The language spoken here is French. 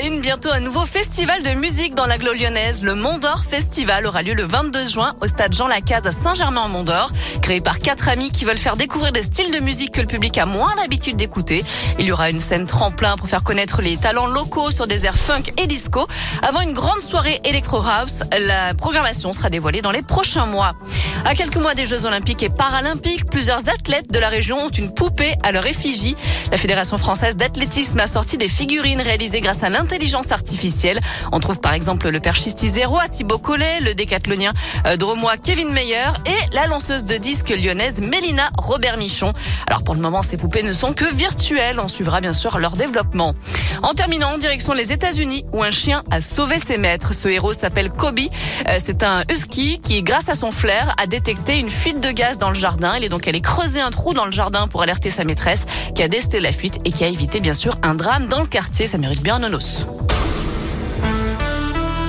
une, bientôt un nouveau festival de musique dans l'agglo lyonnaise. Le Mont d'Or Festival aura lieu le 22 juin au stade Jean Lacaze à Saint-Germain-en-Mont d'Or. Créé par quatre amis qui veulent faire découvrir des styles de musique que le public a moins l'habitude d'écouter. Il y aura une scène tremplin pour faire connaître les talents locaux sur des airs funk et disco. Avant une grande soirée Electro House, la programmation sera dévoilée dans les prochains mois. À quelques mois des Jeux Olympiques et Paralympiques, plusieurs athlètes de la région ont une poupée à leur effigie. La Fédération française d'athlétisme a sorti des figurines réalisées grâce à l'intelligence artificielle. On trouve par exemple le perchisti zéro à Thibaut Collet, le décathlonien euh, dromois Kevin Meyer et la lanceuse de disques lyonnaise Mélina Robert Michon. Alors pour le moment, ces poupées ne sont que virtuelles. On suivra bien sûr leur développement. En terminant, direction les États-Unis où un chien a sauvé ses maîtres. Ce héros s'appelle Kobe. Euh, c'est un husky qui, grâce à son flair, a détecté une fuite de gaz dans le jardin. Il est donc allé creuser un trou dans le jardin pour alerter sa maîtresse qui a décelé la fuite et qui a évité bien sûr un drame dans le quartier. Ça mérite bien un nonos.